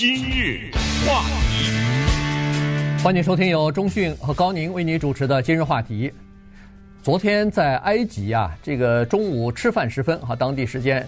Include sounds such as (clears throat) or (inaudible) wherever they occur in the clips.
今日话题，欢迎收听由中讯和高宁为您主持的今日话题。昨天在埃及啊，这个中午吃饭时分哈，当地时间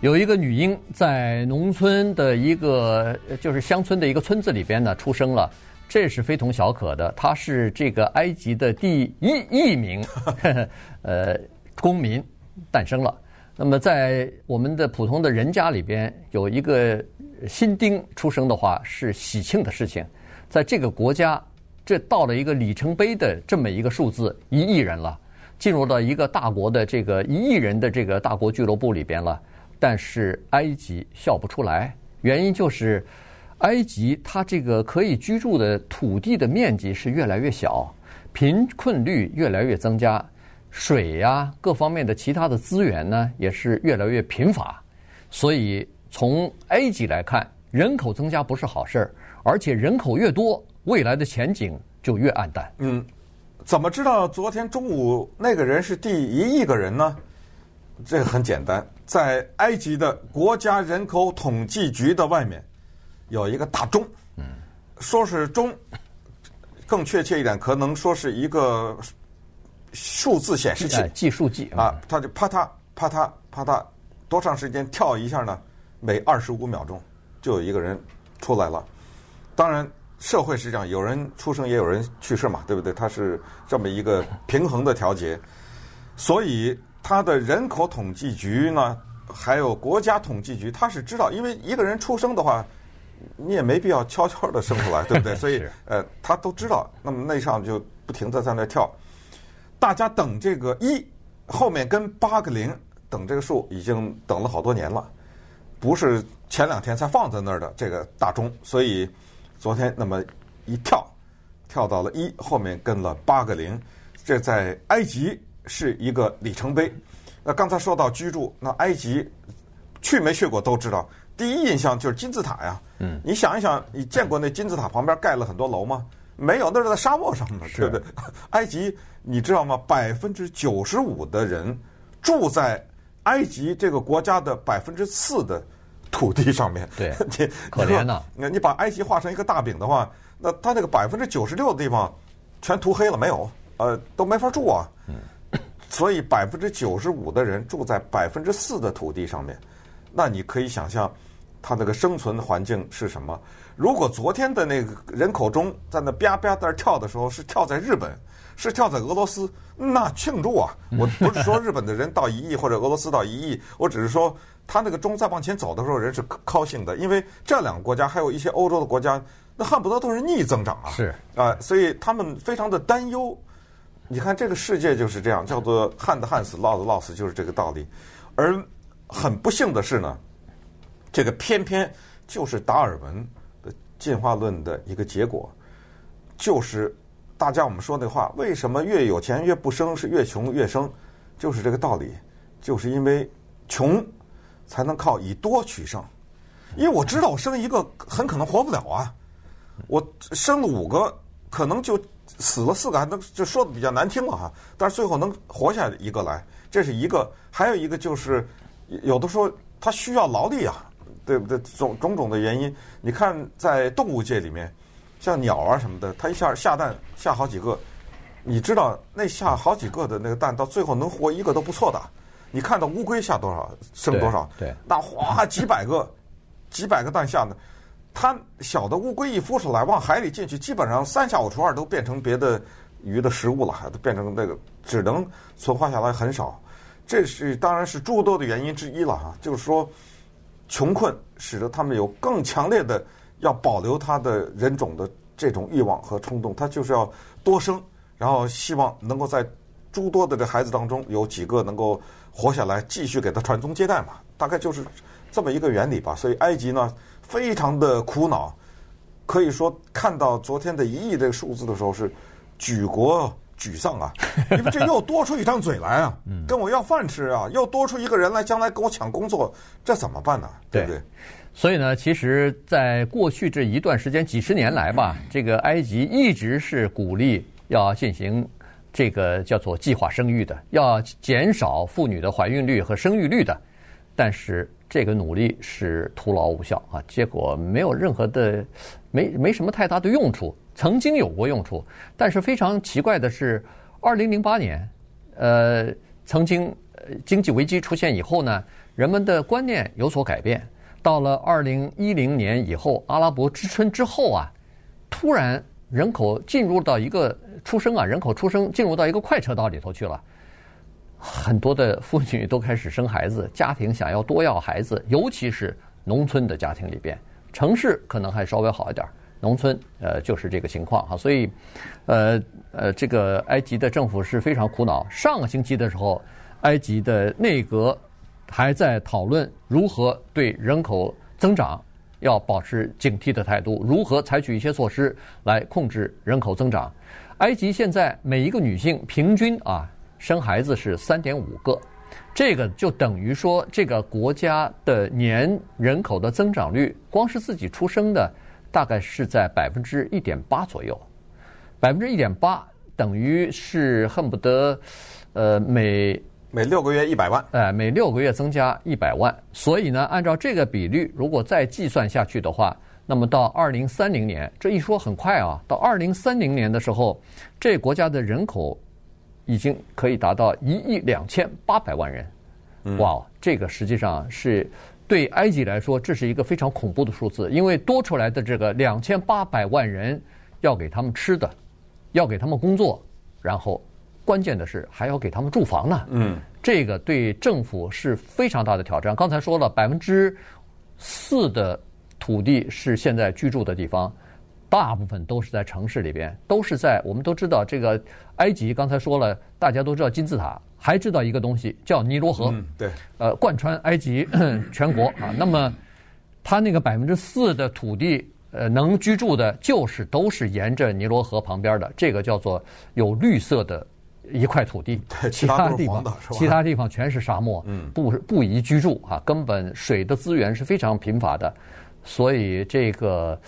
有一个女婴在农村的一个就是乡村的一个村子里边呢出生了，这是非同小可的。她是这个埃及的第一亿名呵呵 (laughs) 呃公民诞生了。那么在我们的普通的人家里边有一个。新丁出生的话是喜庆的事情，在这个国家，这到了一个里程碑的这么一个数字，一亿人了，进入到一个大国的这个一亿人的这个大国俱乐部里边了。但是埃及笑不出来，原因就是埃及它这个可以居住的土地的面积是越来越小，贫困率越来越增加，水呀各方面的其他的资源呢也是越来越贫乏，所以。从埃及来看，人口增加不是好事儿，而且人口越多，未来的前景就越暗淡。嗯，怎么知道昨天中午那个人是第一亿个人呢？这个很简单，在埃及的国家人口统计局的外面有一个大钟，嗯，说是钟，更确切一点，可能说是一个数字显示器，计数计啊，它就啪嗒啪嗒啪嗒，多长时间跳一下呢？每二十五秒钟就有一个人出来了，当然社会是这样，有人出生也有人去世嘛，对不对？它是这么一个平衡的调节，所以它的人口统计局呢，还有国家统计局，他是知道，因为一个人出生的话，你也没必要悄悄的生出来，对不对？(laughs) 所以呃，他都知道，那么那上就不停的在那跳，大家等这个一后面跟八个零等这个数，已经等了好多年了。不是前两天才放在那儿的这个大钟，所以昨天那么一跳，跳到了一后面跟了八个零，这在埃及是一个里程碑。那刚才说到居住，那埃及去没去过都知道，第一印象就是金字塔呀。嗯，你想一想，你见过那金字塔旁边盖了很多楼吗？没有，那是在沙漠上的，对不对？(laughs) 埃及你知道吗？百分之九十五的人住在。埃及这个国家的百分之四的土地上面，对，(laughs) 你可怜呐。那你把埃及画成一个大饼的话，那它那个百分之九十六的地方全涂黑了，没有，呃，都没法住啊。嗯。所以百分之九十五的人住在百分之四的土地上面，那你可以想象，它那个生存环境是什么？如果昨天的那个人口中在那啪啪在跳的时候是跳在日本。是跳在俄罗斯，那庆祝啊！我不是说日本的人到一亿或者俄罗斯到一亿，我只是说他那个钟在往前走的时候，人是高兴的，因为这两个国家还有一些欧洲的国家，那恨不得都是逆增长啊！是啊，所以他们非常的担忧。你看这个世界就是这样，叫做旱的旱死，涝的涝死，就是这个道理。而很不幸的是呢，这个偏偏就是达尔文的进化论的一个结果，就是。大家我们说那话，为什么越有钱越不生，是越穷越生？就是这个道理，就是因为穷才能靠以多取胜。因为我知道我生一个很可能活不了啊，我生了五个可能就死了四个，还能就说的比较难听了哈。但是最后能活下一个来，这是一个。还有一个就是有的时候它需要劳力啊，对不对？种种种的原因，你看在动物界里面。像鸟啊什么的，它一下下蛋下好几个，你知道那下好几个的那个蛋，到最后能活一个都不错的。你看到乌龟下多少，剩多少，对，对那哗几百个，几百个蛋下呢，它小的乌龟一孵出来往海里进去，基本上三下五除二都变成别的鱼的食物了，还都变成那个只能存活下来很少。这是当然是诸多的原因之一了哈，就是说穷困使得他们有更强烈的。要保留他的人种的这种欲望和冲动，他就是要多生，然后希望能够在诸多的这孩子当中有几个能够活下来，继续给他传宗接代嘛。大概就是这么一个原理吧。所以埃及呢，非常的苦恼，可以说看到昨天的一亿这个数字的时候是举国沮丧啊，(laughs) 因为这又多出一张嘴来啊，跟我要饭吃啊，又多出一个人来，将来跟我抢工作，这怎么办呢？对不对？所以呢，其实，在过去这一段时间，几十年来吧，这个埃及一直是鼓励要进行这个叫做计划生育的，要减少妇女的怀孕率和生育率的。但是这个努力是徒劳无效啊，结果没有任何的，没没什么太大的用处。曾经有过用处，但是非常奇怪的是，二零零八年，呃，曾经经济危机出现以后呢，人们的观念有所改变。到了二零一零年以后，阿拉伯之春之后啊，突然人口进入到一个出生啊，人口出生进入到一个快车道里头去了。很多的妇女都开始生孩子，家庭想要多要孩子，尤其是农村的家庭里边，城市可能还稍微好一点，农村呃就是这个情况哈。所以，呃呃，这个埃及的政府是非常苦恼。上个星期的时候，埃及的内阁还在讨论如何对人口增长要保持警惕的态度，如何采取一些措施来控制人口增长。埃及现在每一个女性平均啊。生孩子是三点五个，这个就等于说，这个国家的年人口的增长率，光是自己出生的，大概是在百分之一点八左右，百分之一点八等于是恨不得，呃，每每六个月一百万，哎，每六个月增加一百万。所以呢，按照这个比率，如果再计算下去的话，那么到二零三零年，这一说很快啊，到二零三零年的时候，这国家的人口。已经可以达到一亿两千八百万人，哇！这个实际上是对埃及来说，这是一个非常恐怖的数字，因为多出来的这个两千八百万人要给他们吃的，要给他们工作，然后关键的是还要给他们住房呢。嗯，这个对政府是非常大的挑战。刚才说了，百分之四的土地是现在居住的地方。大部分都是在城市里边，都是在我们都知道这个埃及。刚才说了，大家都知道金字塔，还知道一个东西叫尼罗河。嗯，对。呃，贯穿埃及 (clears throat) 全国啊。那么，它那个百分之四的土地，呃，能居住的，就是都是沿着尼罗河旁边的，这个叫做有绿色的一块土地。对，其他地方，其他地方全是沙漠，嗯，不不宜居住啊，根本水的资源是非常贫乏的，所以这个。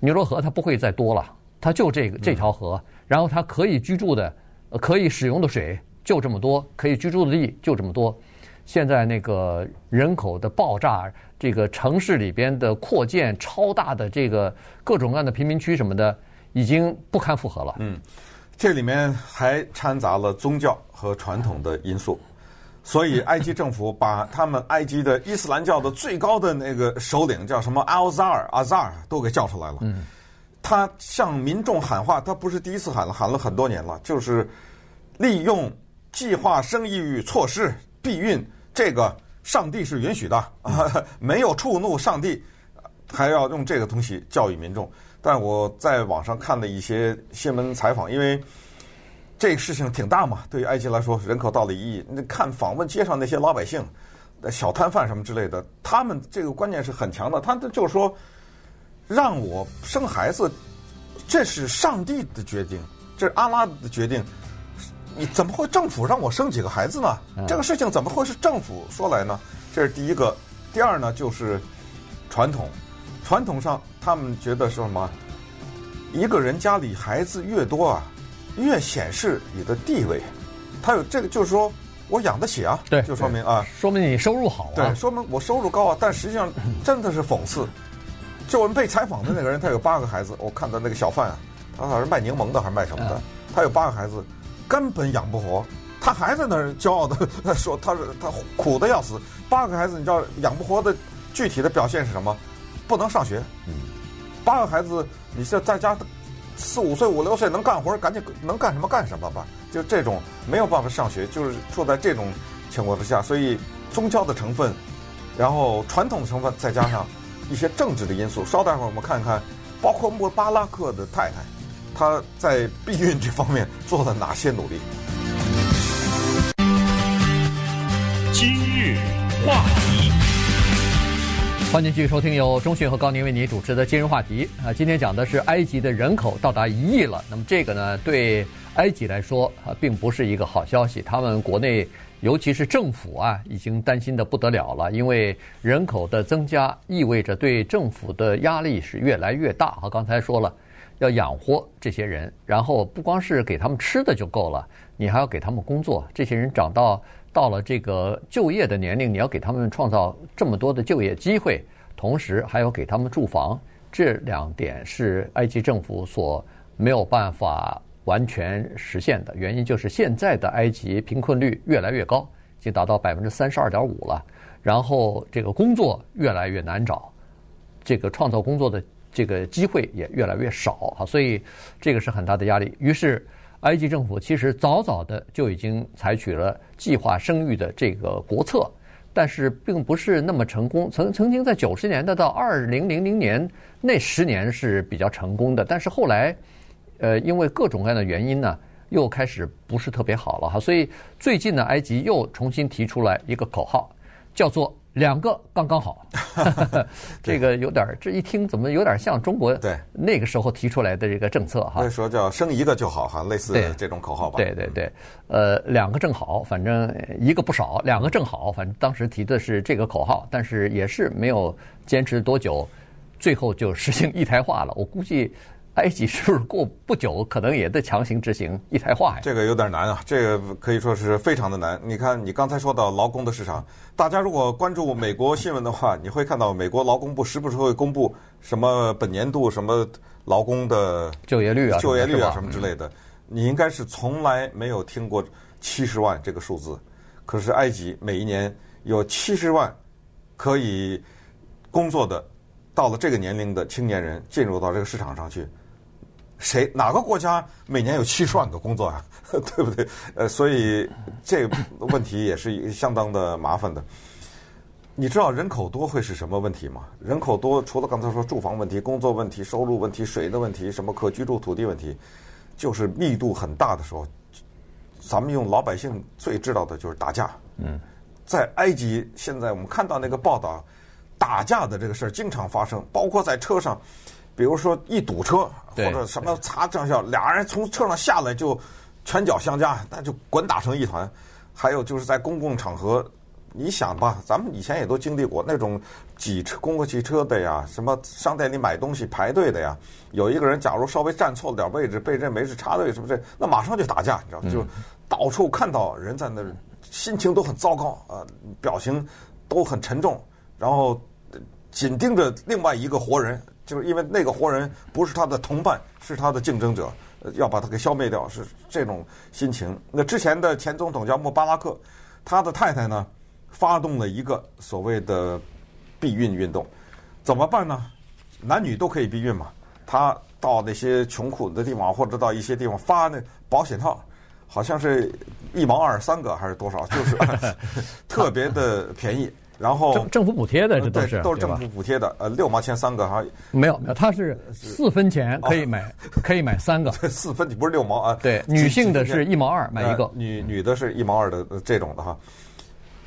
尼罗河它不会再多了，它就这个这条河，然后它可以居住的、可以使用的水就这么多，可以居住的地就这么多。现在那个人口的爆炸，这个城市里边的扩建，超大的这个各种各样的贫民区什么的，已经不堪负荷了。嗯，这里面还掺杂了宗教和传统的因素，所以埃及政府把他们埃及的伊斯兰教的最高的那个首领叫什么阿尔扎尔阿扎尔都给叫出来了。嗯，他向民众喊话，他不是第一次喊了，喊了很多年了，就是利用计划生育措施避孕。这个上帝是允许的，(laughs) 没有触怒上帝，还要用这个东西教育民众。但我在网上看了一些新闻采访，因为这个事情挺大嘛，对于埃及来说，人口到了一亿，你看访问街上那些老百姓、小摊贩什么之类的，他们这个观念是很强的。他就是说，让我生孩子，这是上帝的决定，这是阿拉的决定。你怎么会政府让我生几个孩子呢？这个事情怎么会是政府说来呢？这是第一个。第二呢，就是传统，传统上他们觉得是什么？一个人家里孩子越多啊，越显示你的地位。他有这个，就是说我养得起啊，对，就说明啊，说明你收入好啊，对，说明我收入高啊。但实际上 (laughs) 真的是讽刺。就我们被采访的那个人，他有八个孩子，我看到那个小贩啊，他好像是卖柠檬的还是卖什么的，他有八个孩子。根本养不活，他还在那儿骄傲的说他是他苦的要死。八个孩子，你知道养不活的具体的表现是什么？不能上学。嗯，八个孩子，你现在家四五岁五六岁能干活，赶紧能干什么干什么吧。就这种没有办法上学，就是处在这种情况之下。所以宗教的成分，然后传统成分，再加上一些政治的因素。稍待会儿我们看看，包括穆巴拉克的太太。他在避孕这方面做了哪些努力？今日话题，欢迎继续收听由中讯和高宁为您主持的今日话题啊。今天讲的是埃及的人口到达一亿了，那么这个呢，对埃及来说啊，并不是一个好消息。他们国内，尤其是政府啊，已经担心的不得了了，因为人口的增加意味着对政府的压力是越来越大啊。刚才说了。要养活这些人，然后不光是给他们吃的就够了，你还要给他们工作。这些人长到到了这个就业的年龄，你要给他们创造这么多的就业机会，同时还要给他们住房。这两点是埃及政府所没有办法完全实现的原因，就是现在的埃及贫困率越来越高，已经达到百分之三十二点五了。然后这个工作越来越难找，这个创造工作的这个机会也越来越少哈，所以这个是很大的压力。于是，埃及政府其实早早的就已经采取了计划生育的这个国策，但是并不是那么成功。曾曾经在九十年代到二零零零年那十年是比较成功的，但是后来，呃，因为各种各样的原因呢，又开始不是特别好了哈。所以最近呢，埃及又重新提出来一个口号。叫做两个刚刚好，(laughs) (laughs) 这个有点儿，这一听怎么有点像中国对那个时候提出来的这个政策哈？那时候叫生一个就好哈，类似这种口号吧？对对对，呃，两个正好，反正一个不少，两个正好，反正当时提的是这个口号，但是也是没有坚持多久，最后就实行一胎化了。我估计。埃及是不是过不久可能也得强行执行一胎化呀？这个有点难啊，这个可以说是非常的难。你看，你刚才说到劳工的市场，大家如果关注美国新闻的话，你会看到美国劳工部时不时会公布什么本年度什么劳工的就业率啊、就业率啊什么之类的。你应该是从来没有听过七十万这个数字，可是埃及每一年有七十万可以工作的到了这个年龄的青年人进入到这个市场上去。谁哪个国家每年有七十万个工作啊？(laughs) 对不对？呃，所以这个问题也是相当的麻烦的。你知道人口多会是什么问题吗？人口多除了刚才说住房问题、工作问题、收入问题、水的问题、什么可居住土地问题，就是密度很大的时候，咱们用老百姓最知道的就是打架。嗯，在埃及现在我们看到那个报道，打架的这个事儿经常发生，包括在车上。比如说一堵车或者什么擦正效，俩人从车上下来就拳脚相加，那就滚打成一团。还有就是在公共场合，你想吧，咱们以前也都经历过那种挤车公共汽车的呀，什么商店里买东西排队的呀，有一个人假如稍微站错了点位置，被认为是插队什么这，那马上就打架，你知道吗？就到处看到人在那儿，心情都很糟糕啊，表情都很沉重，然后紧盯着另外一个活人。就是因为那个活人不是他的同伴，是他的竞争者，要把他给消灭掉，是这种心情。那之前的前总统叫穆巴拉克，他的太太呢，发动了一个所谓的避孕运动，怎么办呢？男女都可以避孕嘛。他到那些穷苦的地方，或者到一些地方发那保险套，好像是一毛二三个还是多少，就是 (laughs) 特别的便宜。然后政政府补贴的这都是对，都是政府补贴的，呃，六毛钱三个哈。没有没有，它是四分钱可以买，哦、(laughs) 可以买三个。(laughs) 四分不是六毛啊。对，女性的是一毛二买一个，呃、女女的是一毛二的这种的哈。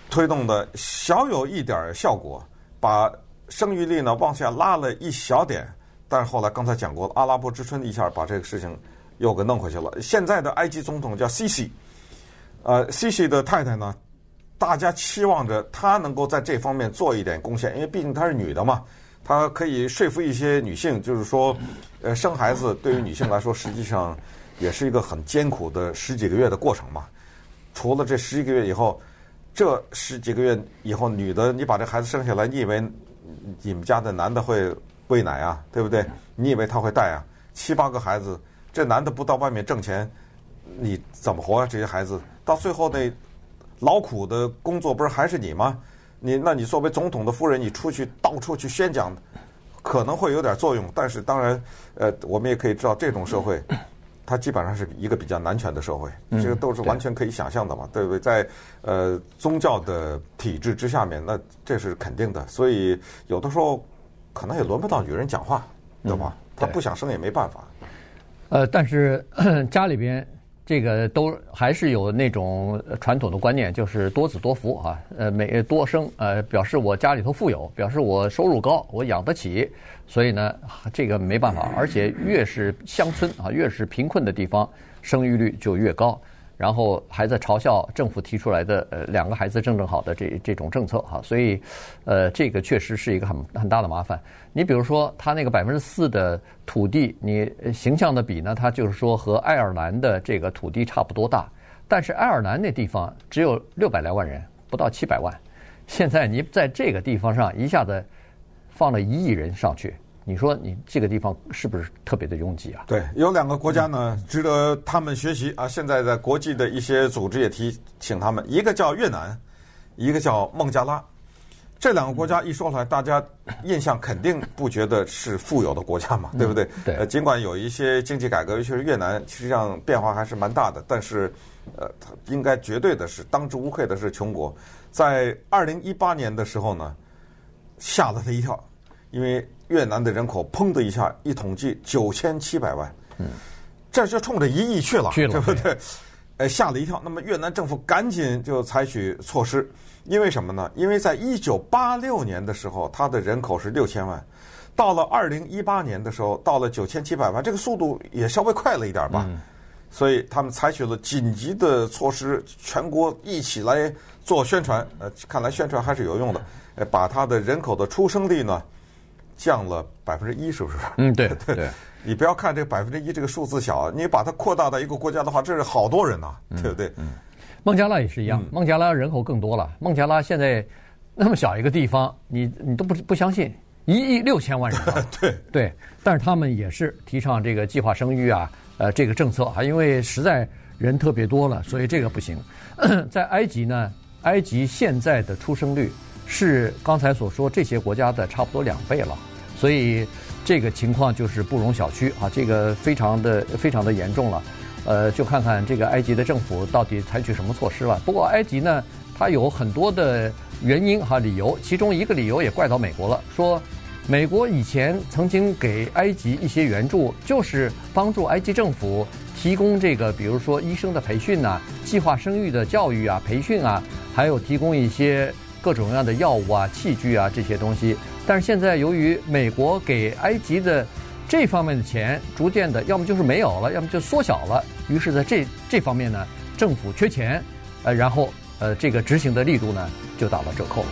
推动的小有一点效果，把生育率呢往下拉了一小点，但是后来刚才讲过了，阿拉伯之春一下把这个事情又给弄回去了。现在的埃及总统叫西西，呃，西西的太太呢？大家期望着她能够在这方面做一点贡献，因为毕竟她是女的嘛，她可以说服一些女性，就是说，呃，生孩子对于女性来说，实际上也是一个很艰苦的十几个月的过程嘛。除了这十几个月以后，这十几个月以后，女的你把这孩子生下来，你以为你们家的男的会喂奶啊，对不对？你以为他会带啊？七八个孩子，这男的不到外面挣钱，你怎么活啊？这些孩子到最后那。劳苦的工作不是还是你吗？你那你作为总统的夫人，你出去到处去宣讲，可能会有点作用。但是当然，呃，我们也可以知道，这种社会，(coughs) 它基本上是一个比较男权的社会，这个都是完全可以想象的嘛，对不对？在呃宗教的体制之下面，那这是肯定的。所以有的时候可能也轮不到女人讲话，对吧？她不想生也没办法。呃，但是 (coughs) 家里边。这个都还是有那种传统的观念，就是多子多福啊，呃，每多生，呃，表示我家里头富有，表示我收入高，我养得起，所以呢，这个没办法，而且越是乡村啊，越是贫困的地方，生育率就越高。然后还在嘲笑政府提出来的呃两个孩子正正好的这这种政策哈，所以呃这个确实是一个很很大的麻烦。你比如说他那个百分之四的土地，你形象的比呢，他就是说和爱尔兰的这个土地差不多大，但是爱尔兰那地方只有六百来万人，不到七百万，现在你在这个地方上一下子放了一亿人上去。你说你这个地方是不是特别的拥挤啊？对，有两个国家呢，值得他们学习啊。现在在国际的一些组织也提醒他们，一个叫越南，一个叫孟加拉。这两个国家一说出来，大家印象肯定不觉得是富有的国家嘛，对不对？对。呃，尽管有一些经济改革，尤其是越南，实际上变化还是蛮大的，但是呃，应该绝对的是当之无愧的是穷国。在二零一八年的时候呢，吓了他一跳，因为。越南的人口砰的一下，一统计九千七百万，嗯，这就冲着一亿去了，去了，对不对？哎，吓了一跳。那么越南政府赶紧就采取措施，因为什么呢？因为在一九八六年的时候，它的人口是六千万，到了二零一八年的时候，到了九千七百万，这个速度也稍微快了一点吧。嗯，所以他们采取了紧急的措施，全国一起来做宣传。呃，看来宣传还是有用的。呃，把它的人口的出生率呢，降了百分之一，是不是？嗯，对 (laughs) 对。对你不要看这百分之一这个数字小，你把它扩大到一个国家的话，这是好多人呐、啊，对不对？嗯。孟加拉也是一样，孟加拉人口更多了。孟加拉现在那么小一个地方，你你都不不相信，一亿六千万人。(laughs) 对对。但是他们也是提倡这个计划生育啊，呃，这个政策啊，因为实在人特别多了，所以这个不行。(coughs) 在埃及呢，埃及现在的出生率是刚才所说这些国家的差不多两倍了。所以这个情况就是不容小觑啊，这个非常的非常的严重了，呃，就看看这个埃及的政府到底采取什么措施了。不过埃及呢，它有很多的原因哈理由，其中一个理由也怪到美国了，说美国以前曾经给埃及一些援助，就是帮助埃及政府提供这个，比如说医生的培训呐、计划生育的教育啊、培训啊，还有提供一些各种各样的药物啊、器具啊这些东西。但是现在，由于美国给埃及的这方面的钱逐渐的，要么就是没有了，要么就缩小了。于是，在这这方面呢，政府缺钱，呃，然后呃，这个执行的力度呢就打了折扣。